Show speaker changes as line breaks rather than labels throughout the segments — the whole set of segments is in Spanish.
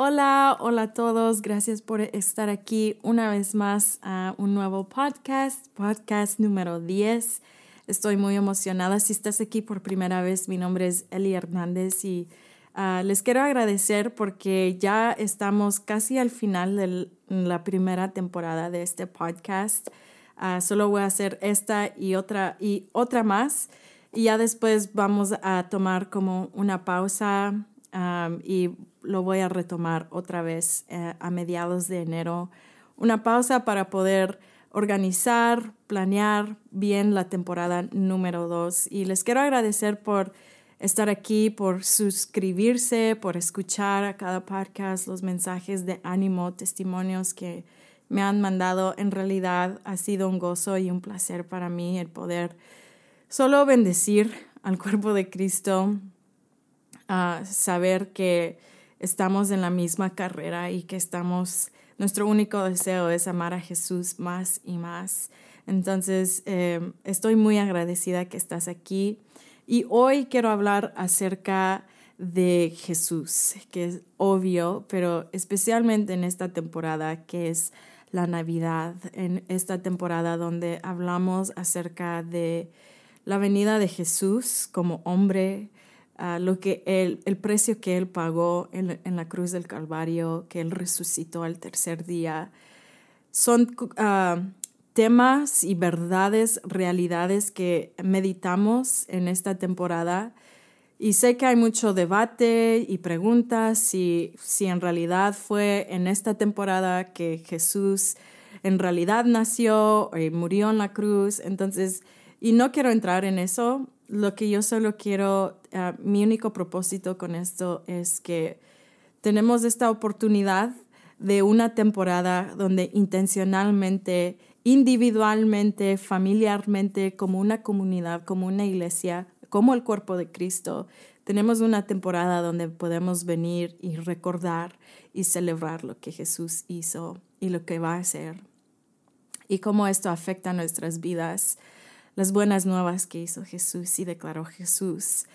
Hola, hola a todos. Gracias por estar aquí una vez más a un nuevo podcast, podcast número 10. Estoy muy emocionada. Si estás aquí por primera vez, mi nombre es Eli Hernández y uh, les quiero agradecer porque ya estamos casi al final de la primera temporada de este podcast. Uh, solo voy a hacer esta y otra y otra más y ya después vamos a tomar como una pausa um, y lo voy a retomar otra vez eh, a mediados de enero. Una pausa para poder organizar, planear bien la temporada número dos. Y les quiero agradecer por estar aquí, por suscribirse, por escuchar a cada podcast los mensajes de ánimo, testimonios que me han mandado. En realidad ha sido un gozo y un placer para mí el poder solo bendecir al cuerpo de Cristo, saber que estamos en la misma carrera y que estamos, nuestro único deseo es amar a Jesús más y más. Entonces, em, estoy muy agradecida que estás aquí y hoy quiero hablar acerca de Jesús, que es obvio, pero especialmente en esta temporada que es la Navidad, en esta temporada donde hablamos acerca de la venida de Jesús como hombre, lo que él, el precio que él pagó en, en, la cruz del Calvario, que él resucitó al tercer día, son uh, temas y verdades, realidades que meditamos en esta temporada. Y sé que hay mucho debate y preguntas si, si en realidad fue en esta temporada que Jesús en realidad nació y murió en la cruz. Entonces, y no quiero entrar en eso, lo que yo solo quiero, ah, mi único propósito con esto es que tenemos esta oportunidad de una temporada donde intencionalmente, individualmente, familiarmente, como una comunidad, como una iglesia, como el cuerpo de Cristo, tenemos una temporada donde podemos venir y recordar y celebrar lo que Jesús hizo y lo que va a hacer y cómo esto afecta nuestras vidas las buenas nuevas que hizo Jesús y declaró Jesús.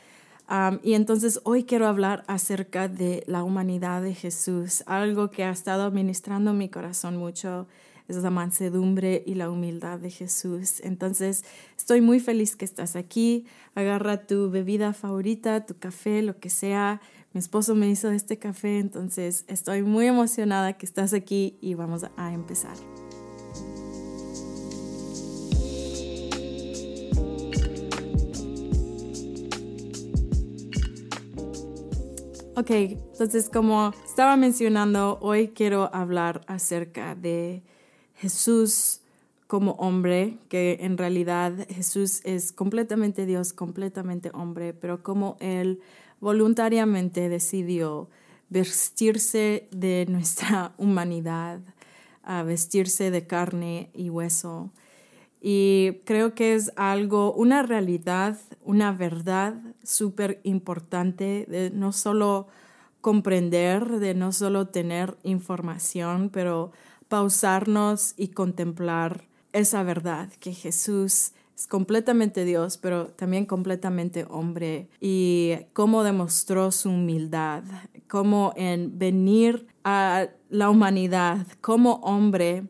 Y entonces hoy quiero hablar acerca de la humanidad de Jesús. Algo que ha estado ministrando mi corazón mucho es la mansedumbre y la humildad de Jesús. Entonces estoy muy feliz que estás aquí. Agarra tu bebida favorita, tu café, lo que sea. Mi esposo me hizo este café, entonces estoy muy emocionada que estás aquí y vamos a empezar. Ok, entonces como estaba mencionando, hoy quiero hablar acerca de Jesús como hombre, que en realidad Jesús es completamente Dios, completamente hombre, pero como Él voluntariamente decidió vestirse de nuestra humanidad, a vestirse de carne y hueso y creo que es algo, una realidad, una verdad súper importante de no solo comprender, de no solo tener información, pero pausarnos y contemplar esa verdad, que Jesús es completamente Dios, pero también completamente hombre, y cómo demostró su humildad, cómo en venir a la humanidad como hombre,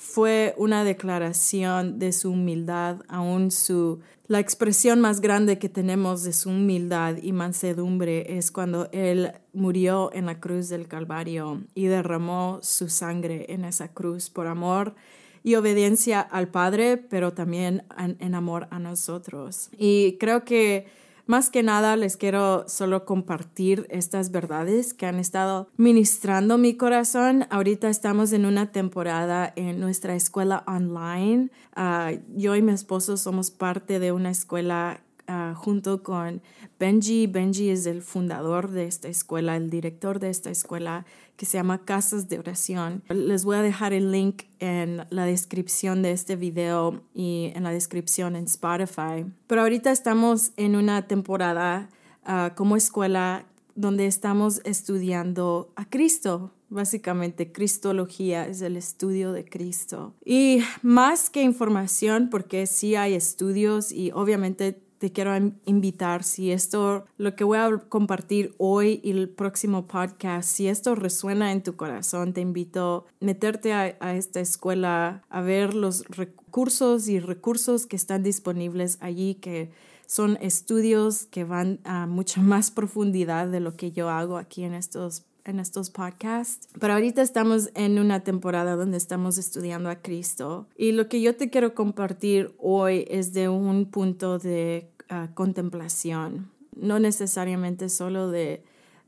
fue una declaración de su humildad, aún su la expresión más grande que tenemos de su humildad y mansedumbre es cuando él murió en la cruz del Calvario y derramó su sangre en esa cruz por amor y obediencia al Padre, pero también en, en amor a nosotros. Y creo que más que nada les quiero solo compartir estas verdades que han estado ministrando mi corazón. Ahorita estamos en una temporada en nuestra escuela online. Ah, yo y mi esposo somos parte de una escuela Ah, junto con Benji. Benji es el fundador de esta escuela, el director de esta escuela que se llama Casas de Oración. Les voy a dejar el link en la descripción de este video y en la descripción en Spotify. Pero ahorita estamos en una temporada ah, como escuela donde estamos estudiando a Cristo. Básicamente, Cristología es el estudio de Cristo. Y más que información, porque sí hay estudios y obviamente te quiero invitar, si esto, lo que voy a compartir hoy y el próximo podcast, si esto resuena en tu corazón, te invito a meterte a, a esta escuela, a ver los recursos y recursos que están disponibles allí, que son estudios que van a mucha más profundidad de lo que yo hago aquí en estos en estos podcasts. Pero ahorita estamos en una temporada donde estamos estudiando a Cristo y lo que yo te quiero compartir hoy es de un punto de ah, contemplación, no necesariamente solo de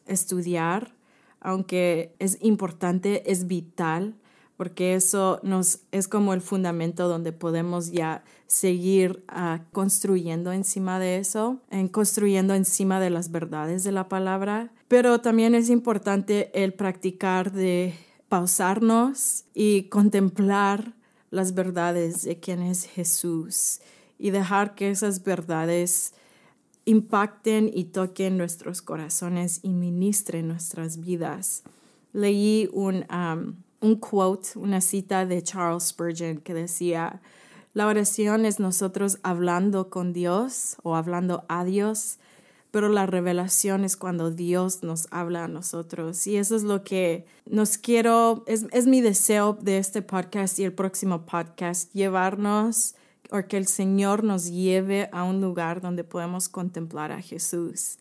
estudiar, aunque es importante, es vital, porque eso nos es como el fundamento donde podemos ya seguir uh, construyendo encima de eso, en construyendo encima de las verdades de la palabra. Pero también es importante el practicar de pausarnos y contemplar las verdades de quién es Jesús y dejar que esas verdades impacten y toquen nuestros corazones y ministren nuestras vidas. Leí un um, un quote, una cita de Charles Spurgeon que decía, la oración es nosotros hablando con Dios o hablando a Dios, pero la revelación es cuando Dios nos habla a nosotros. Y eso es lo que nos quiero, es, es mi deseo de este podcast y el próximo podcast, llevarnos o que el Señor nos lleve a un lugar donde podemos contemplar a Jesús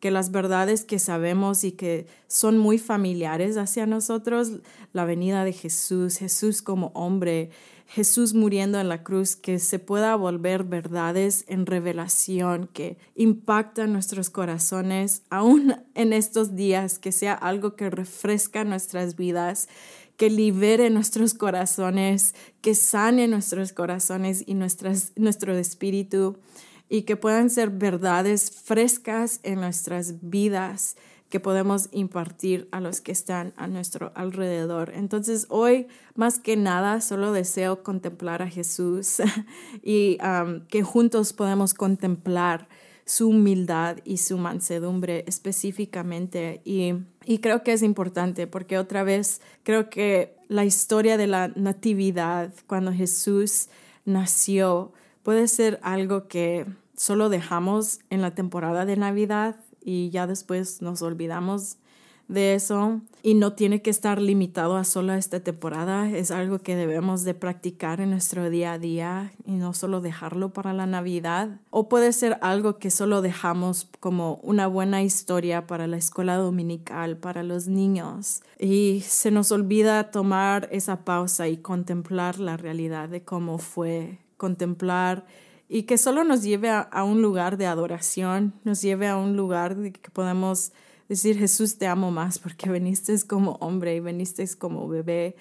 que las verdades que sabemos y que son muy familiares hacia nosotros, la venida de Jesús, Jesús como hombre, Jesús muriendo en la cruz, que se pueda volver verdades en revelación, que impactan nuestros corazones, aún en estos días, que sea algo que refresca nuestras vidas, que libere nuestros corazones, que sane nuestros corazones y nuestras, nuestro espíritu y que puedan ser verdades frescas en nuestras vidas que podemos impartir a los que están a nuestro alrededor. Entonces hoy más que nada solo deseo contemplar a Jesús y que juntos podamos contemplar su humildad y su mansedumbre específicamente. Y, y creo que es importante porque otra vez creo que la historia de la natividad, cuando Jesús nació, puede ser algo que solo dejamos en la temporada de Navidad y ya después nos olvidamos de eso y no tiene que estar limitado a solo esta temporada, es algo que debemos de practicar en nuestro día a día y no solo dejarlo para la Navidad. O puede ser algo que solo dejamos como una buena historia para la escuela dominical, para los niños y se nos olvida tomar esa pausa y contemplar la realidad de cómo fue contemplar y que solo nos lleve a, un lugar de adoración, nos lleve a un lugar de que podamos decir, Jesús, te amo más porque viniste como hombre y viniste como bebé.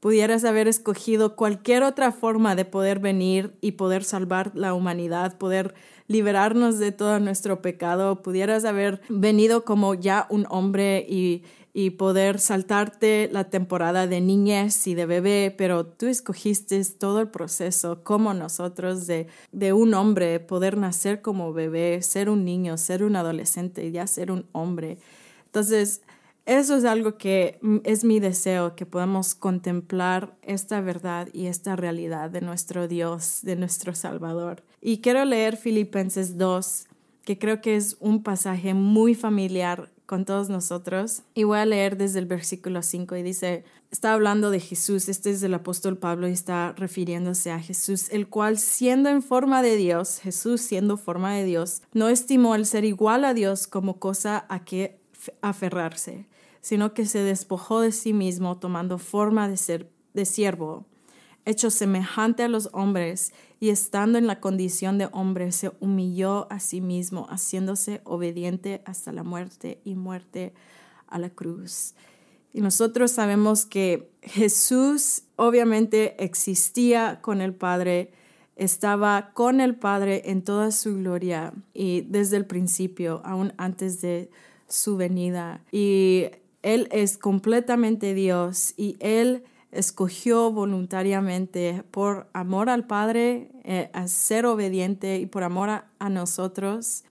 Pudieras haber escogido cualquier otra forma de poder venir y poder salvar la humanidad, poder liberarnos de todo nuestro pecado. Pudieras haber venido como ya un hombre y y poder saltarte la temporada de niñez y de bebé, pero tú escogiste todo el proceso como nosotros de, de un hombre, poder nacer como bebé, ser un niño, ser un adolescente y ya ser un hombre. Entonces, eso es algo que es mi deseo, que podamos contemplar esta verdad y esta realidad de nuestro Dios, de nuestro Salvador. Y quiero leer Filipenses 2, que creo que es un pasaje muy familiar con todos nosotros. Y voy a leer desde el versículo 5 y dice, está hablando de Jesús, este es el apóstol Pablo y está refiriéndose a Jesús, el cual siendo en forma de Dios, Jesús siendo forma de Dios, no estimó el ser igual a Dios como cosa a que aferrarse, sino que se despojó de sí mismo tomando forma de ser de siervo hecho semejante a los hombres, y estando en la condición de hombre, se humilló a sí mismo, haciéndose obediente hasta la muerte y muerte a la cruz. Y nosotros sabemos que Jesús obviamente existía con el Padre, estaba con el Padre en toda su gloria y desde el principio, aún antes de su venida. Y Él es completamente Dios y Él escogió voluntariamente por amor al Padre eh, a ser obediente y por amor a, nosotros,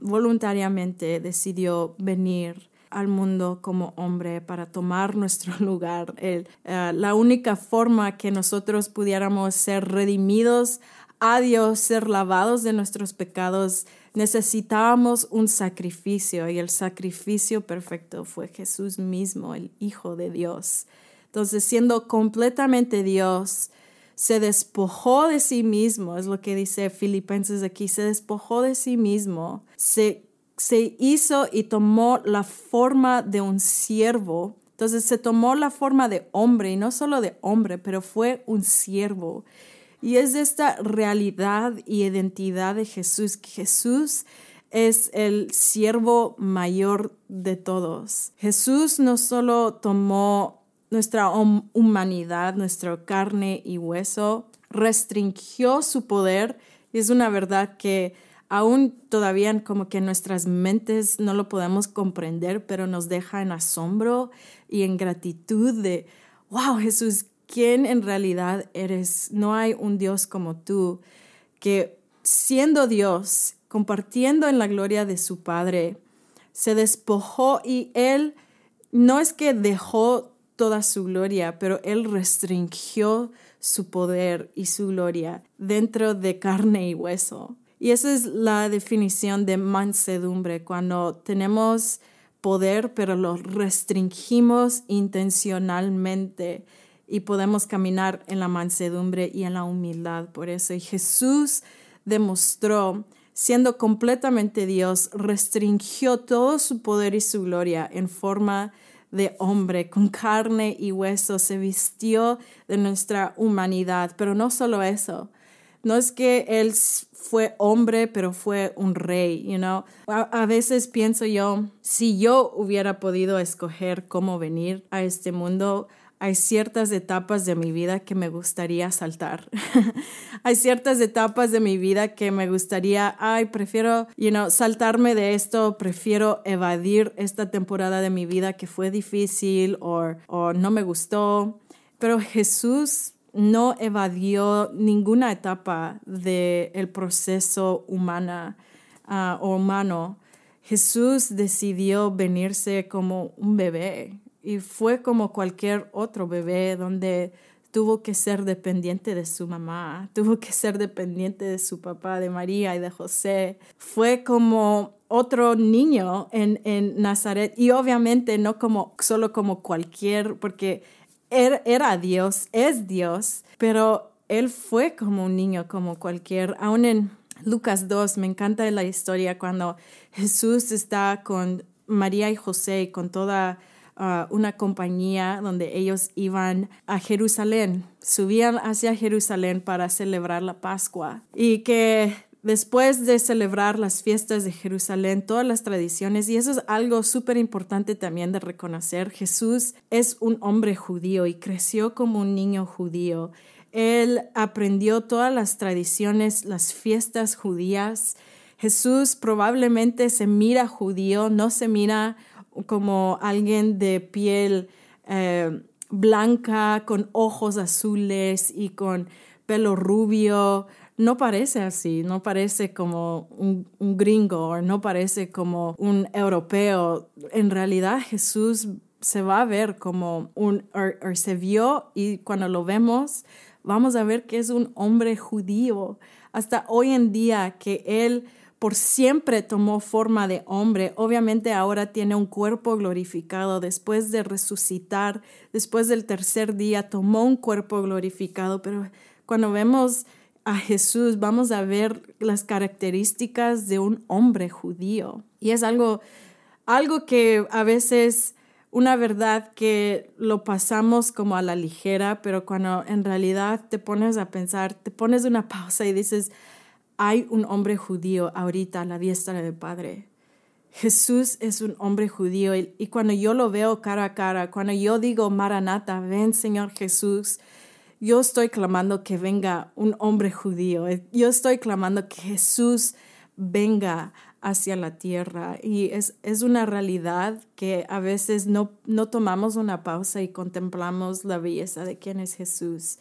voluntariamente decidió venir al mundo como hombre para tomar nuestro lugar. Eh, la única forma que nosotros pudiéramos ser redimidos a Dios, ser lavados de nuestros pecados, necesitábamos un sacrificio y el sacrificio perfecto fue Jesús mismo, el Hijo de Dios. Entonces, siendo completamente Dios, se despojó de sí mismo, es lo que dice Filipenses aquí, se despojó de sí mismo, se, se hizo y tomó la forma de un siervo. Entonces se tomó la forma de hombre y no solo de hombre, pero fue un siervo. Y es esta realidad y identidad de Jesús, Jesús es el siervo mayor de todos. Jesús no solo tomó nuestra humanidad, nuestra carne y hueso, restringió su poder. Es una verdad que aún todavía como que nuestras mentes no lo podemos comprender, pero nos deja en asombro y en gratitud de, wow, Jesús, ¿quién en realidad eres? No hay un Dios como tú, que siendo Dios, compartiendo en la gloria de su Padre, se despojó y Él no es que dejó toda su gloria, pero Él restringió su poder y su gloria dentro de carne y hueso. Y esa es la definición de mansedumbre, cuando tenemos poder, pero lo restringimos intencionalmente y podemos caminar en la mansedumbre y en la humildad por eso. Y Jesús demostró, siendo completamente Dios, restringió todo su poder y su gloria en forma de hombre, con carne y hueso, se vistió de nuestra humanidad. Pero no solo eso, no es que él fue hombre, pero fue un rey, you know. A, a, veces pienso yo, si yo hubiera podido escoger cómo venir a este mundo, hay ciertas etapas de mi vida que me gustaría saltar. hay ciertas etapas de mi vida que me gustaría, ay, prefiero, you know, saltarme de esto, prefiero evadir esta temporada de mi vida que fue difícil o, no me gustó. Pero Jesús no evadió ninguna etapa del proceso humana uh, o humano. Jesús decidió venirse como un bebé, y fue como cualquier otro bebé donde tuvo que ser dependiente de su mamá, tuvo que ser dependiente de su papá, de María y de José. Fue como otro niño en, en Nazaret y obviamente no como solo como cualquier, porque era, era Dios, es Dios, pero él fue como un niño, como cualquier, aún en Lucas 2, me encanta la historia cuando Jesús está con María y José y con toda una compañía donde ellos iban a Jerusalén, subían hacia Jerusalén para celebrar la Pascua y que después de celebrar las fiestas de Jerusalén, todas las tradiciones, y eso es algo súper importante también de reconocer, Jesús es un hombre judío y creció como un niño judío. Él aprendió todas las tradiciones, las fiestas judías. Jesús probablemente se mira judío, no se mira como alguien de piel eh, blanca, con ojos azules y con pelo rubio. No parece así, no parece como un, gringo o no parece como un europeo. En realidad Jesús se va a ver como un, o se vio y cuando lo vemos, vamos a ver que es un hombre judío. Hasta hoy en día que él por siempre tomó forma de hombre. Obviamente ahora tiene un cuerpo glorificado. Después de resucitar, después del tercer día, tomó un cuerpo glorificado. Pero cuando vemos a Jesús, vamos a ver las características de un hombre judío. Y es algo, algo que a veces una verdad que lo pasamos como a la ligera, pero cuando en realidad te pones a pensar, te pones una pausa y dices, hay un hombre judío ahorita a la diestra del Padre. Jesús es un hombre judío y, cuando yo lo veo cara a cara, cuando yo digo, Maranata, ven Señor Jesús, yo estoy clamando que venga un hombre judío. Yo estoy clamando que Jesús venga hacia la tierra y es, es una realidad que a veces no, no tomamos una pausa y contemplamos la belleza de quién es Jesús,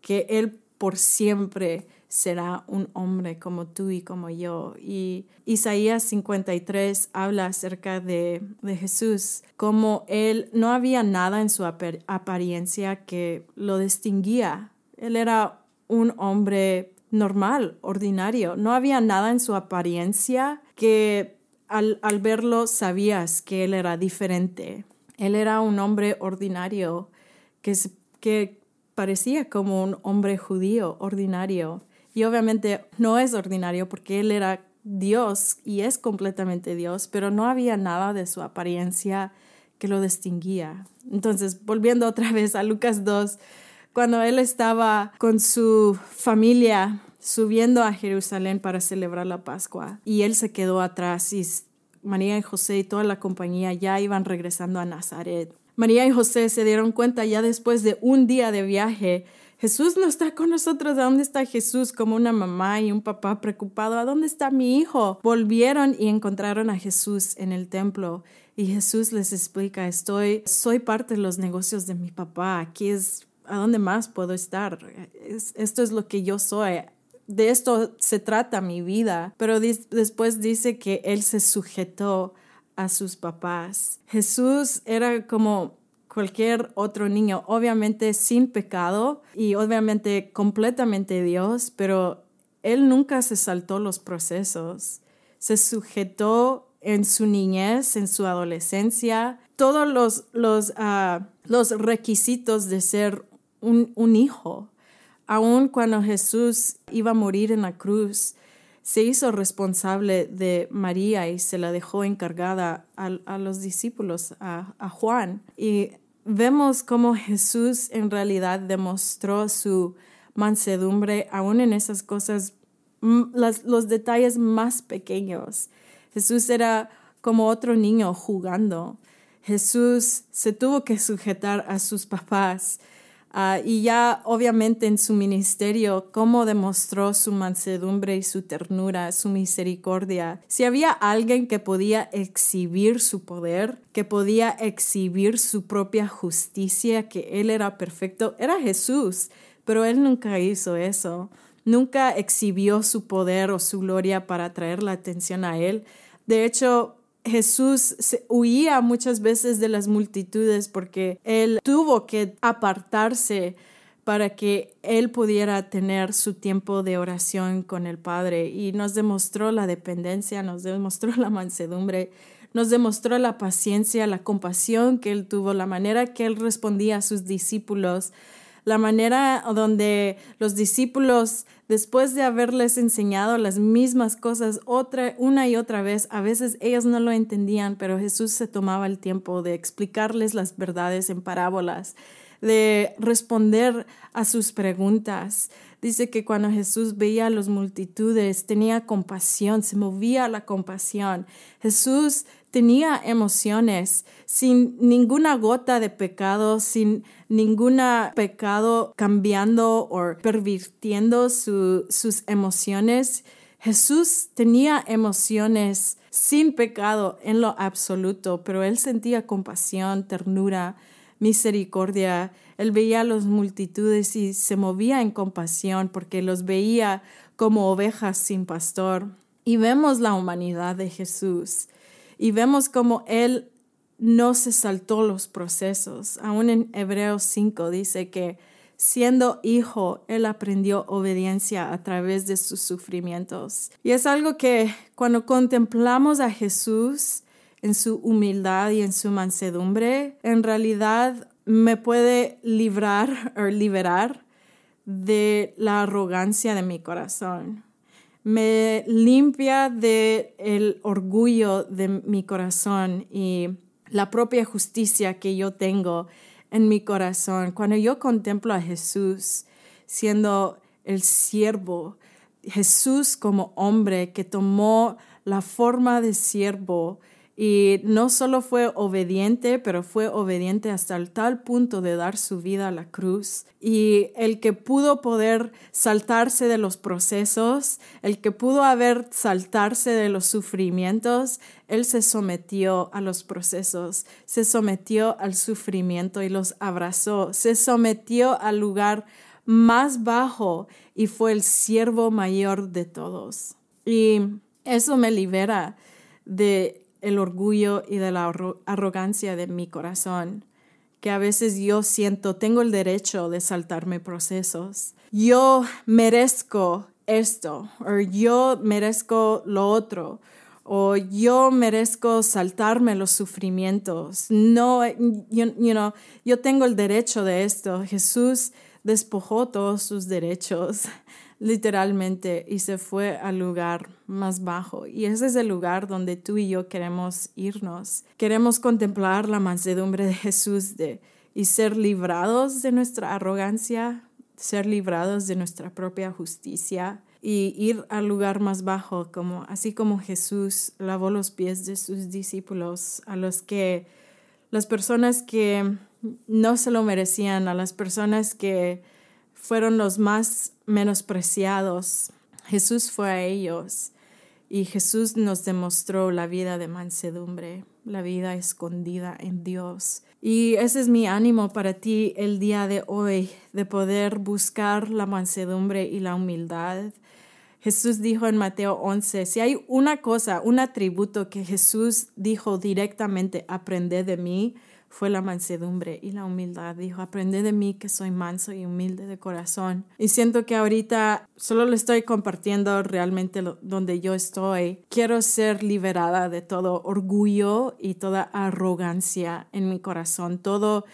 que Él por siempre será un hombre como tú y como yo. Y Isaías 53 habla acerca de, de Jesús, como él no había nada en su apariencia que lo distinguía. Él era un hombre normal, ordinario. No había nada en su apariencia que al, al verlo sabías que él era diferente. Él era un hombre ordinario que, que parecía como un hombre judío ordinario. Y obviamente no es ordinario porque él era Dios y es completamente Dios, pero no había nada de su apariencia que lo distinguía. Entonces, volviendo otra vez a Lucas 2, cuando él estaba con su familia subiendo a Jerusalén para celebrar la Pascua y él se quedó atrás y María y José y toda la compañía ya iban regresando a Nazaret. María y José se dieron cuenta ya después de un día de viaje Jesús no está con nosotros. ¿A dónde está Jesús? Como una mamá y un papá preocupado. ¿A dónde está mi hijo? Volvieron y encontraron a Jesús en el templo. Y Jesús les explica, estoy, soy parte de los negocios de mi papá. Aquí es, ¿a dónde más puedo estar? esto es lo que yo soy. De esto se trata mi vida. Pero después dice que él se sujetó a sus papás. Jesús era como cualquier otro niño, obviamente sin pecado y obviamente completamente Dios, pero él nunca se saltó los procesos, se sujetó en su niñez, en su adolescencia, todos los, los, ah, los requisitos de ser un, un hijo. Aun cuando Jesús iba a morir en la cruz, se hizo responsable de María y se la dejó encargada a, los discípulos, a, a, Juan. Y vemos cómo Jesús en realidad demostró su mansedumbre aún en esas cosas, los detalles más pequeños. Jesús era como otro niño jugando. Jesús se tuvo que sujetar a sus papás Ah, y ya obviamente en su ministerio, cómo demostró su mansedumbre y su ternura, su misericordia. Si había alguien que podía exhibir su poder, que podía exhibir su propia justicia, que Él era perfecto, era Jesús, pero Él nunca hizo eso. Nunca exhibió su poder o su gloria para atraer la atención a Él. De hecho, Jesús huía muchas veces de las multitudes porque él tuvo que apartarse para que él pudiera tener su tiempo de oración con el Padre. Y nos demostró la dependencia, nos demostró la mansedumbre, nos demostró la paciencia, la compasión que él tuvo, la manera que él respondía a sus discípulos, la manera donde los discípulos después de haberles enseñado las mismas cosas otra, una y otra vez, a veces ellos no lo entendían, pero Jesús se tomaba el tiempo de explicarles las verdades en parábolas, de responder a sus preguntas. Dice que cuando Jesús veía a las multitudes, tenía compasión, se movía la compasión. Jesús tenía emociones sin ninguna gota de pecado, sin ningún pecado cambiando o pervirtiendo sus emociones. Jesús tenía emociones sin pecado en lo absoluto, pero él sentía compasión, ternura, misericordia. Él veía a las multitudes y se movía en compasión porque los veía como ovejas sin pastor. Y vemos la humanidad de Jesús y vemos como Él no se saltó los procesos. Aún en Hebreos 5 dice que siendo hijo, Él aprendió obediencia a través de sus sufrimientos. Y es algo que cuando contemplamos a Jesús en su humildad y en su mansedumbre, en realidad me puede librar o liberar de la arrogancia de mi corazón me limpia de el orgullo de mi corazón y la propia justicia que yo tengo en mi corazón. Cuando yo contemplo a Jesús siendo el siervo, Jesús como hombre que tomó la forma de siervo y no solo fue obediente, pero fue obediente hasta el tal punto de dar su vida a la cruz. Y el que pudo poder saltarse de los procesos, el que pudo haber saltarse de los sufrimientos, él se sometió a los procesos, se sometió al sufrimiento y los abrazó, se sometió al lugar más bajo y fue el siervo mayor de todos. Y eso me libera de el orgullo y de la arrogancia de mi corazón, que a veces yo siento tengo el derecho de saltarme procesos. Yo merezco esto, o yo merezco lo otro, o yo merezco saltarme los sufrimientos. No, you, know, yo tengo el derecho de esto. Jesús despojó todos sus derechos, literalmente, y se fue al lugar más bajo. Y ese es el lugar donde tú y yo queremos irnos. Queremos contemplar la mansedumbre de Jesús de, y ser librados de nuestra arrogancia, ser librados de nuestra propia justicia y ir al lugar más bajo, como así como Jesús lavó los pies de sus discípulos, a los que las personas que no se lo merecían, a las personas que fueron los más menospreciados. Jesús fue a ellos y Jesús nos demostró la vida de mansedumbre, la vida escondida en Dios. Y ese es mi ánimo para ti el día de hoy, de poder buscar la mansedumbre y la humildad. Jesús dijo en Mateo 11, si hay una cosa, un atributo que Jesús dijo directamente, aprende de mí, fue la mansedumbre y la humildad. Dijo, aprende de mí que soy manso y humilde de corazón. Y siento que ahorita solo le estoy compartiendo realmente donde yo estoy. Quiero ser liberada de todo orgullo y toda arrogancia en mi corazón, todo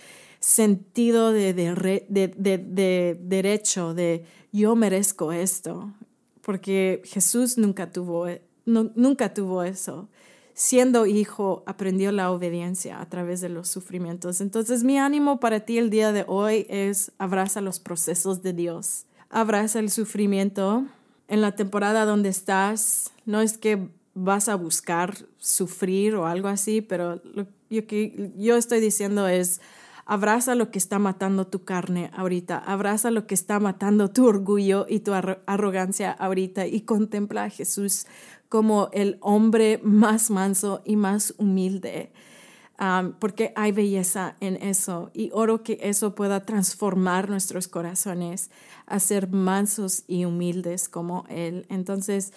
sentido de, de derecho, de yo merezco esto, porque Jesús nunca tuvo, nunca tuvo eso siendo hijo, aprendió la obediencia a través de los sufrimientos. Entonces mi ánimo para ti el día de hoy es abraza los procesos de Dios, abraza el sufrimiento. En la temporada donde estás, no es que vas a buscar sufrir o algo así, pero lo que yo estoy diciendo es, abraza lo que está matando tu carne ahorita, abraza lo que está matando tu orgullo y tu arrogancia ahorita y contempla a Jesús como el hombre más manso y más humilde, um, porque hay belleza en eso y oro que eso pueda transformar nuestros corazones a ser mansos y humildes como Él. Entonces,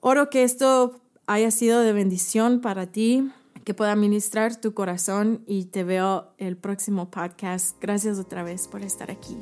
oro que esto haya sido de bendición para ti, que pueda ministrar tu corazón y te veo el próximo podcast. Gracias otra vez por estar aquí.